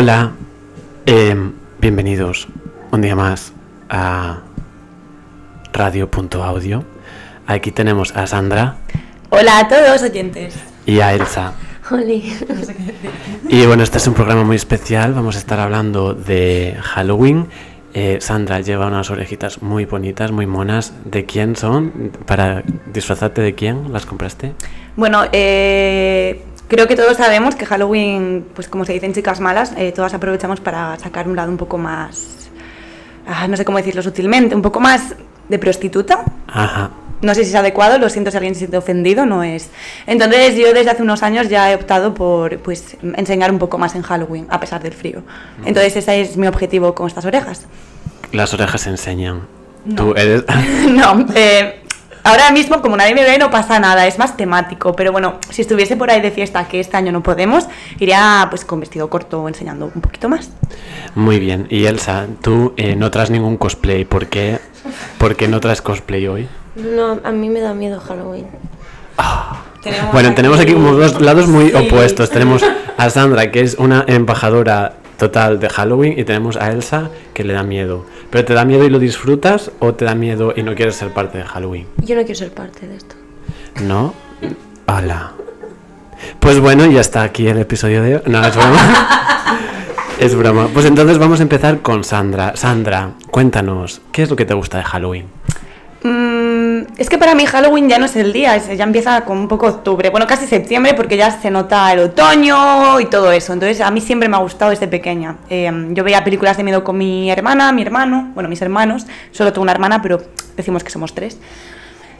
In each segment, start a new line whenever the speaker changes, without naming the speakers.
Hola, em, bienvenidos un día más a Radio.audio. Aquí tenemos a Sandra
Hola a todos oyentes.
y a Elsa. Y bueno, este es un programa muy especial. Vamos a estar hablando de Halloween. Eh, Sandra lleva unas orejitas muy bonitas, muy monas. ¿De quién son? Para disfrazarte de quién las compraste.
Bueno, eh, creo que todos sabemos que Halloween, pues como se dicen chicas malas, eh, todas aprovechamos para sacar un lado un poco más, ah, no sé cómo decirlo sutilmente, un poco más de prostituta.
Ajá.
No sé si es adecuado, lo siento si alguien se siente ofendido, no es. Entonces yo desde hace unos años ya he optado por pues, enseñar un poco más en Halloween, a pesar del frío. Entonces ese es mi objetivo con estas orejas.
Las orejas enseñan.
No.
Tú eres.
No, eh, ahora mismo como nadie me ve no pasa nada, es más temático, pero bueno, si estuviese por ahí de fiesta, que este año no podemos, iría pues con vestido corto enseñando un poquito más.
Muy bien. Y Elsa, tú eh, no traes ningún cosplay. ¿Por qué? ¿Por qué no traes cosplay hoy?
No, a mí me da miedo Halloween.
Bueno, tenemos aquí como dos lados muy
Sí.
opuestos. Tenemos a Sandra, que es una embajadora total de Halloween, y tenemos a Elsa, que le da miedo. ¿Pero te da miedo y lo disfrutas o te da miedo y no quieres ser parte de Halloween?
Yo no quiero ser parte de esto.
¿No? Hola. Pues bueno, ya está aquí el episodio de hoy. No, es broma. es broma. Pues entonces vamos a empezar con Sandra. Sandra, cuéntanos, ¿qué es lo que te gusta de Halloween?
Mm, es que para mí Halloween ya no es el día, ya empieza con un poco octubre, bueno, casi septiembre porque ya se nota el otoño y todo eso. Entonces a mí siempre me ha gustado desde pequeña. Eh, yo veía películas de miedo con mi hermana, mi hermano, bueno, mis hermanos, solo tengo una hermana, pero decimos que somos tres.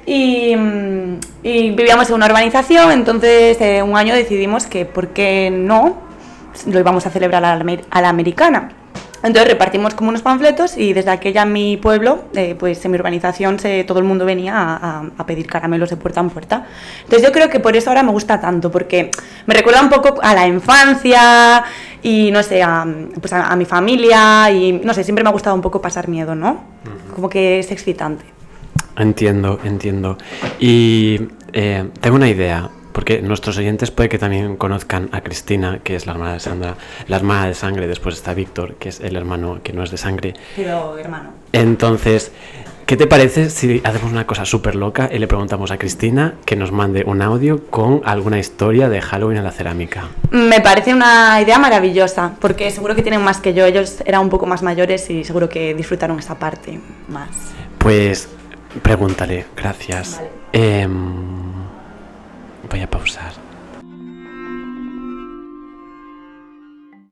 Y, vivíamos en una urbanización, entonces eh, un año decidimos que, ¿por qué no? Lo íbamos a celebrar a la americana. Entonces repartimos como unos panfletos y desde aquella mi pueblo, eh, pues en mi urbanización, se, todo el mundo venía a, a- a pedir caramelos de puerta en puerta. Entonces yo creo que por eso ahora me gusta tanto, porque me recuerda un poco a la infancia y no sé, a, pues a, a mi familia y no sé, siempre me ha gustado un poco pasar miedo, ¿no? Como que es excitante.
Entiendo, entiendo. Y eh, tengo una idea, porque nuestros oyentes puede que también conozcan a Cristina, que es la hermana de Sandra, la hermana de sangre, después está Víctor, que es el hermano que no es de sangre.
Pero hermano.
Entonces, ¿qué te parece si hacemos una cosa súper loca y le preguntamos a Cristina que nos mande un audio con alguna historia de Halloween en la cerámica?
Me parece una idea maravillosa, porque seguro que tienen más que yo. Ellos eran un poco más mayores y seguro que disfrutaron esa parte más.
Pues pregúntale, gracias.
Vale.
Em, voy a pausar.